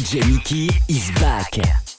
DJ Mickey is back.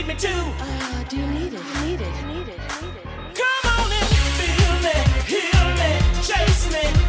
need me to? Uh, do you need it? Need it? Need it? Need it? Come on and feel me, heal me, chase me.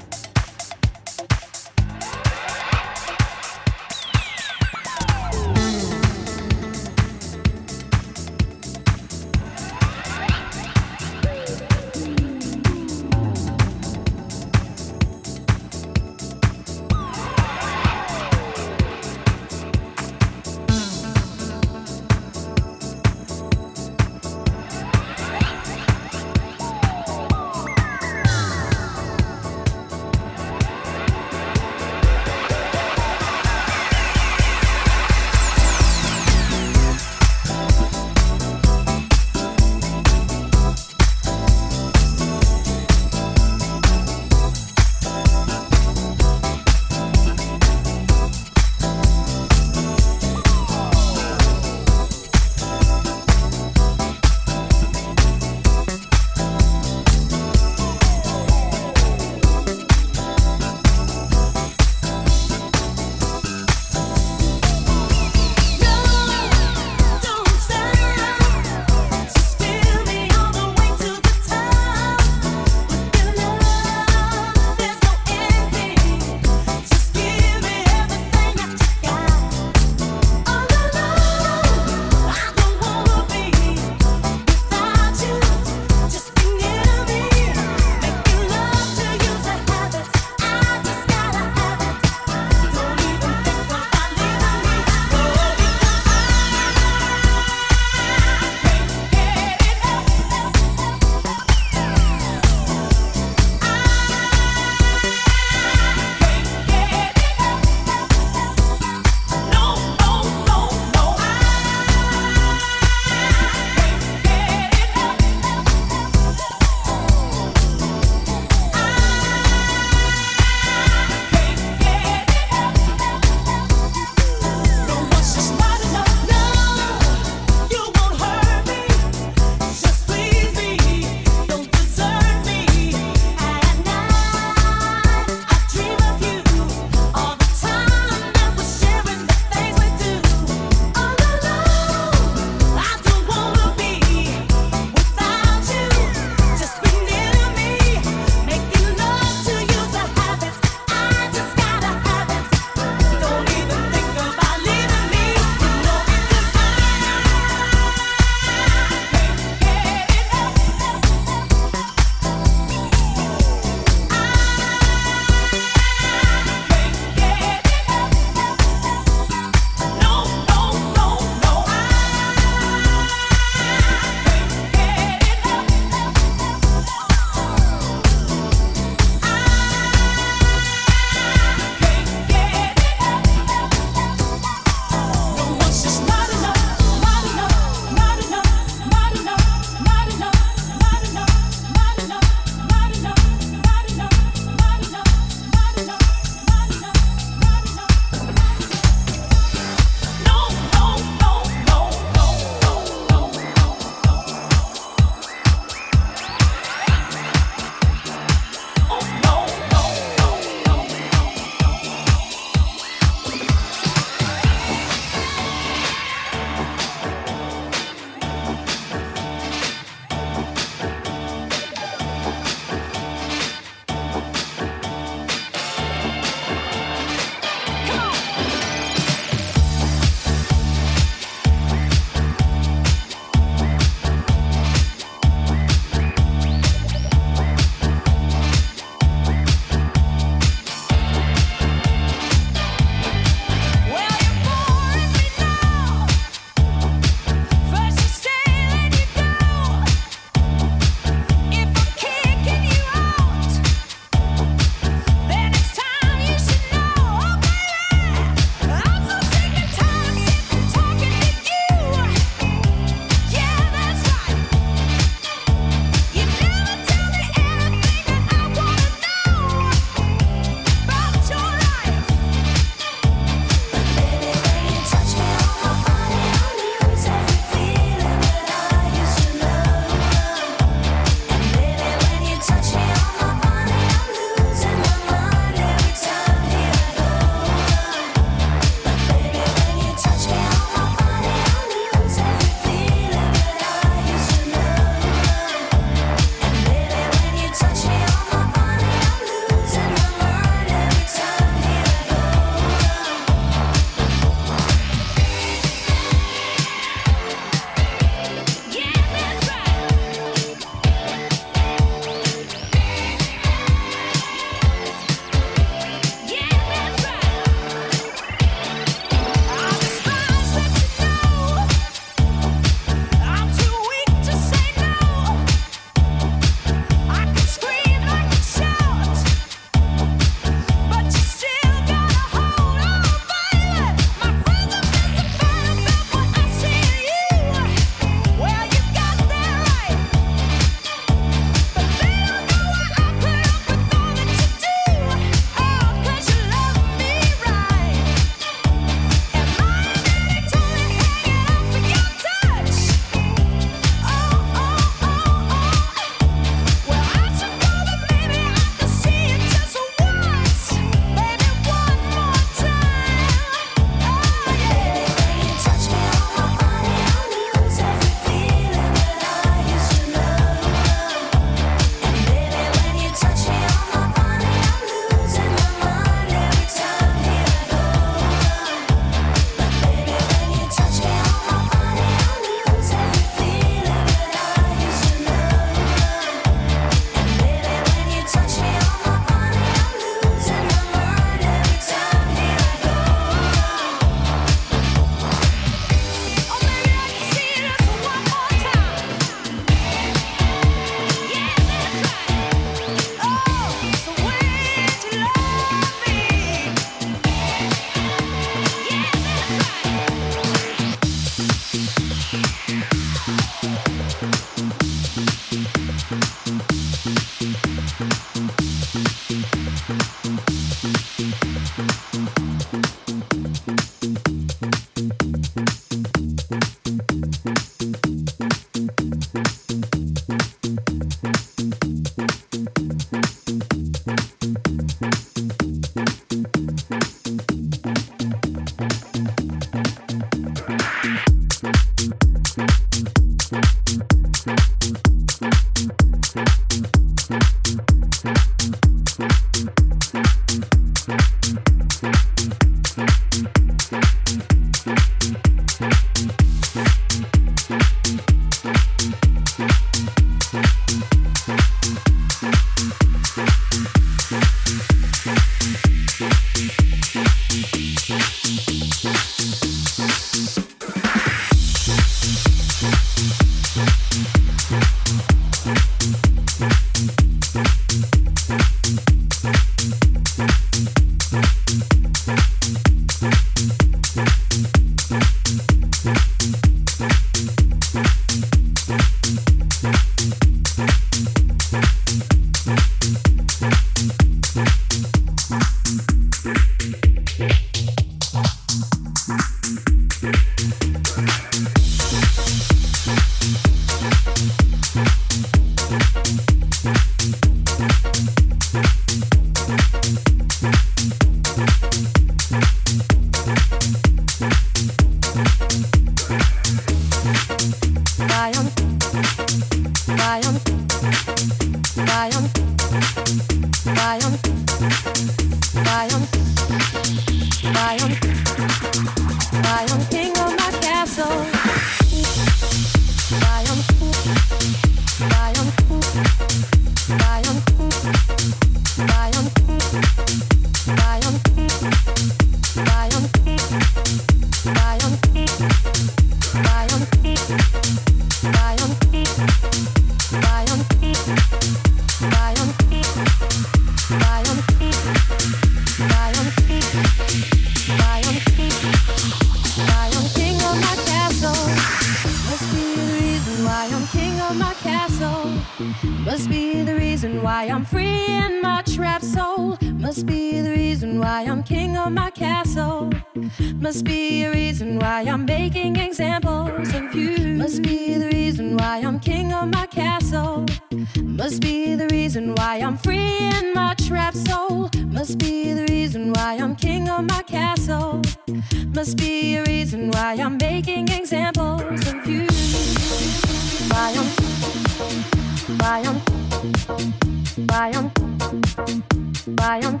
Bayern,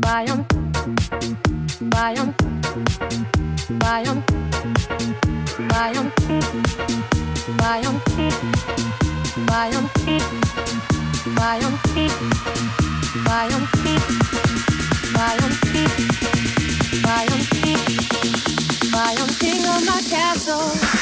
Bayern, Bayern, Bayern, Bayern, Bayern, Bayern, Bayern, Bayern, Bayern, Bayern, Bayern, Bayern, King of my castle.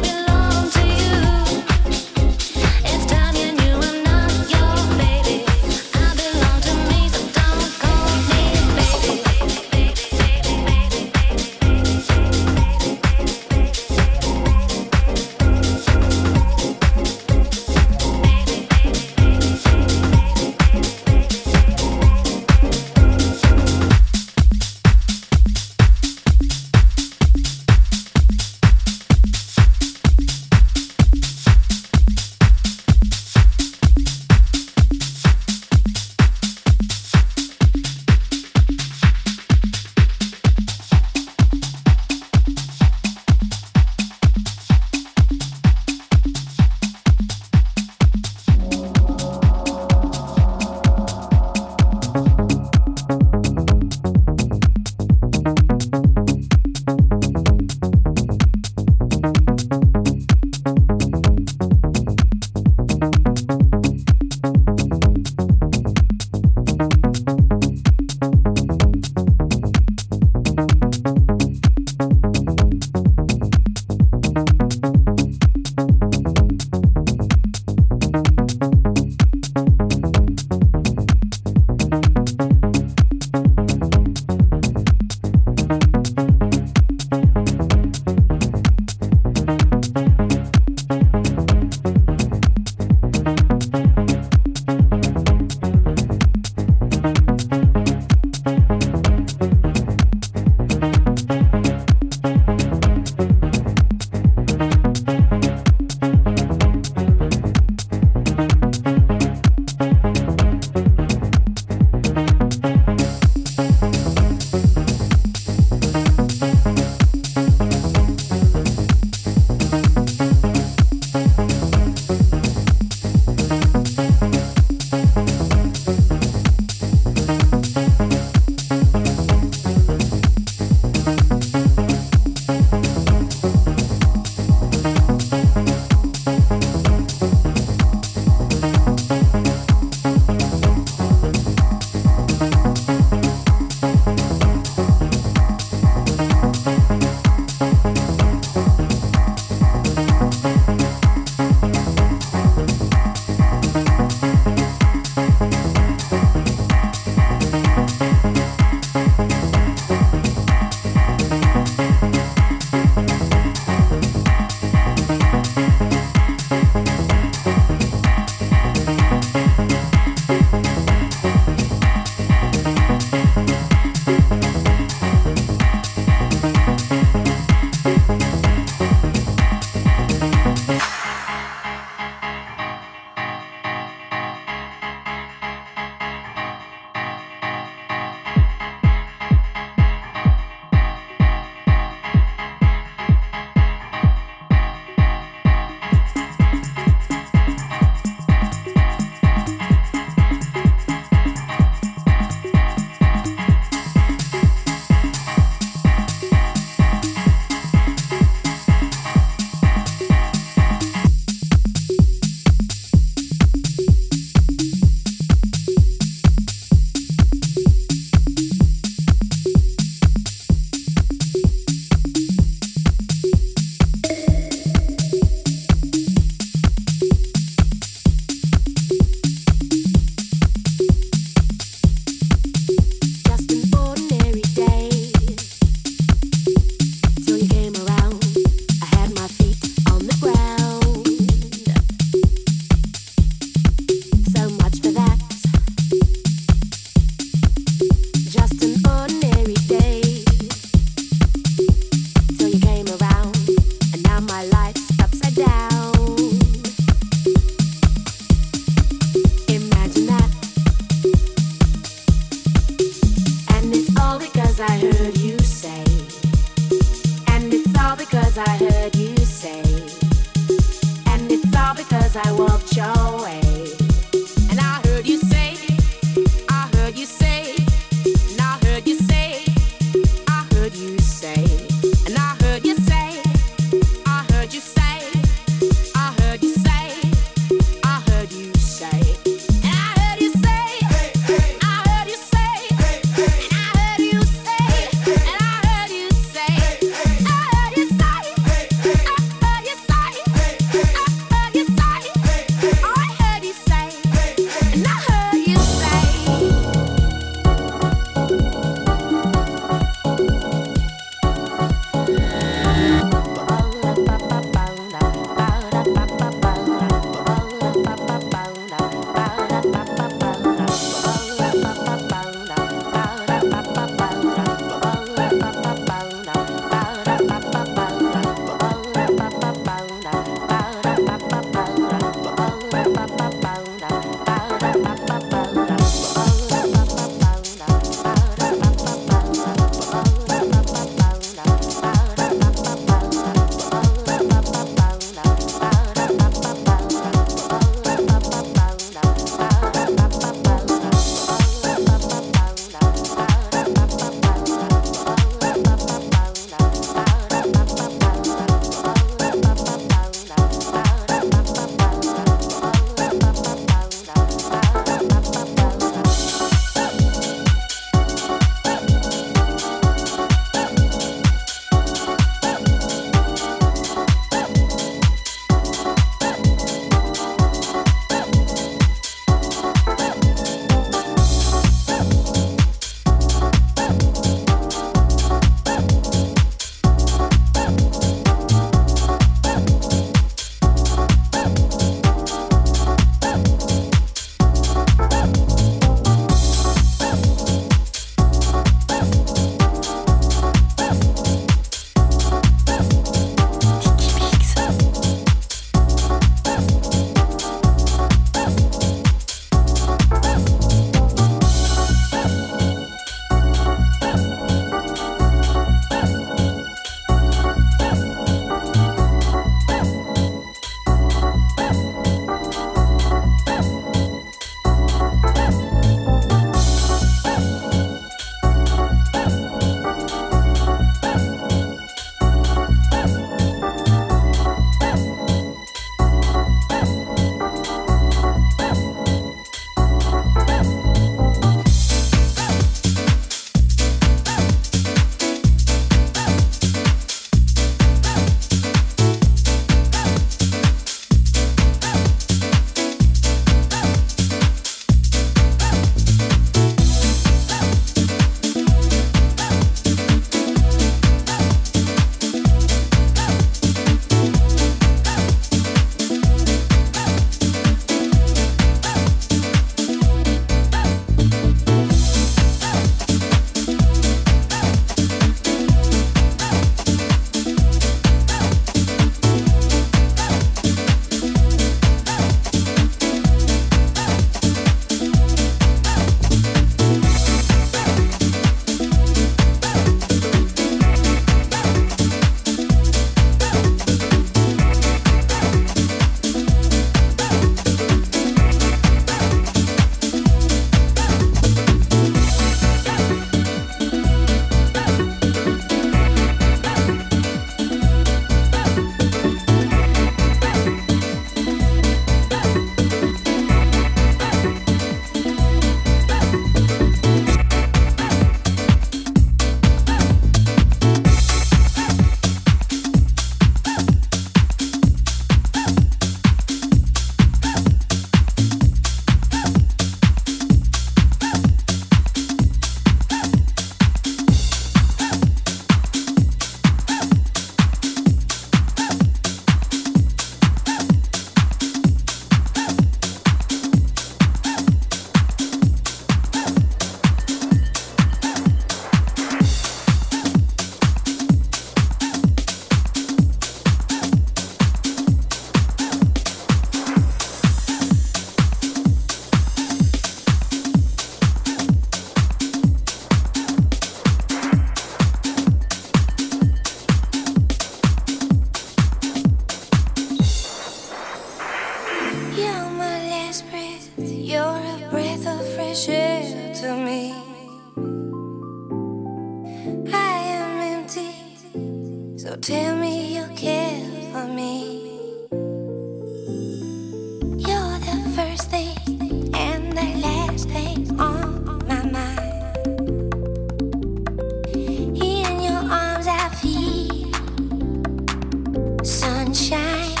Dance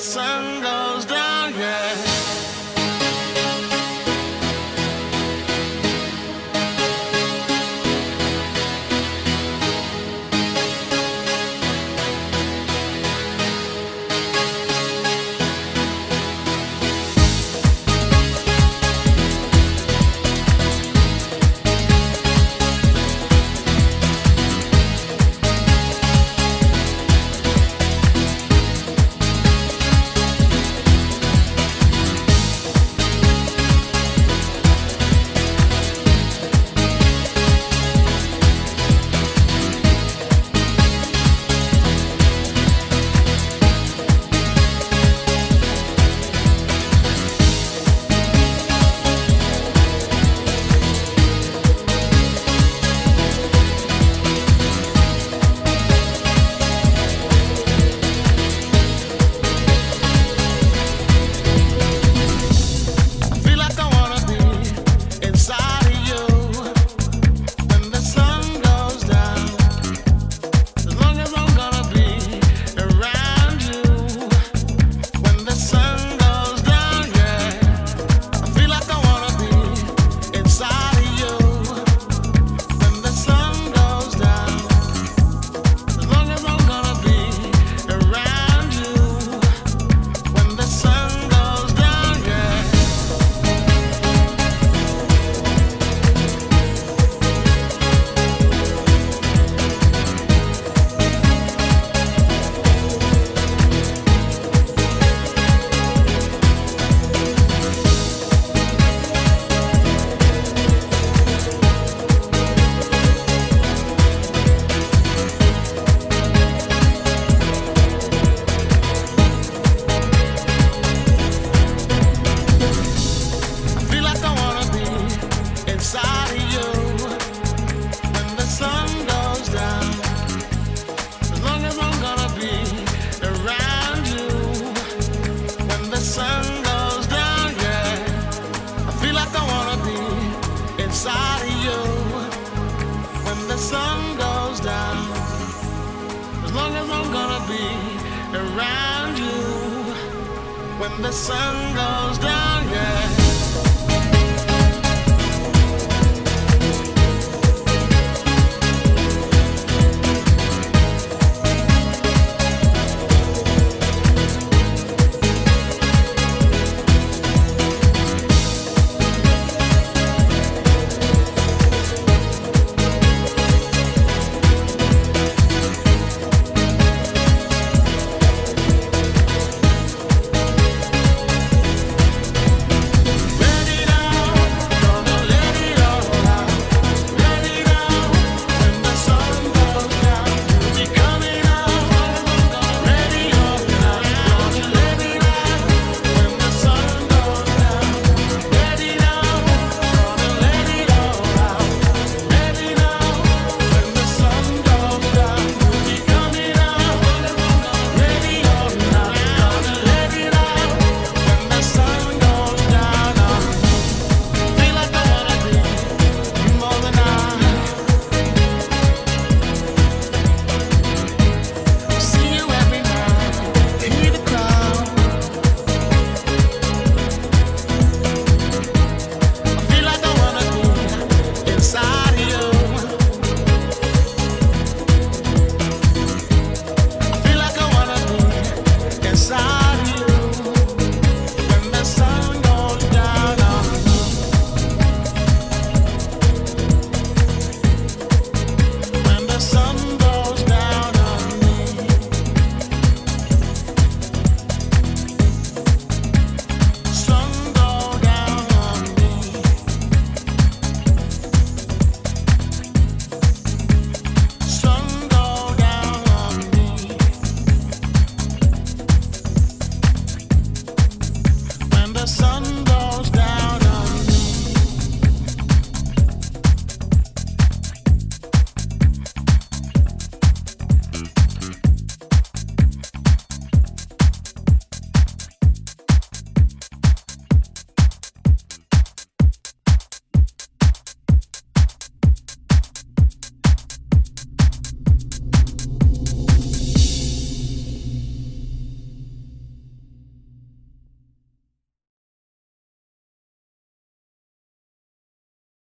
when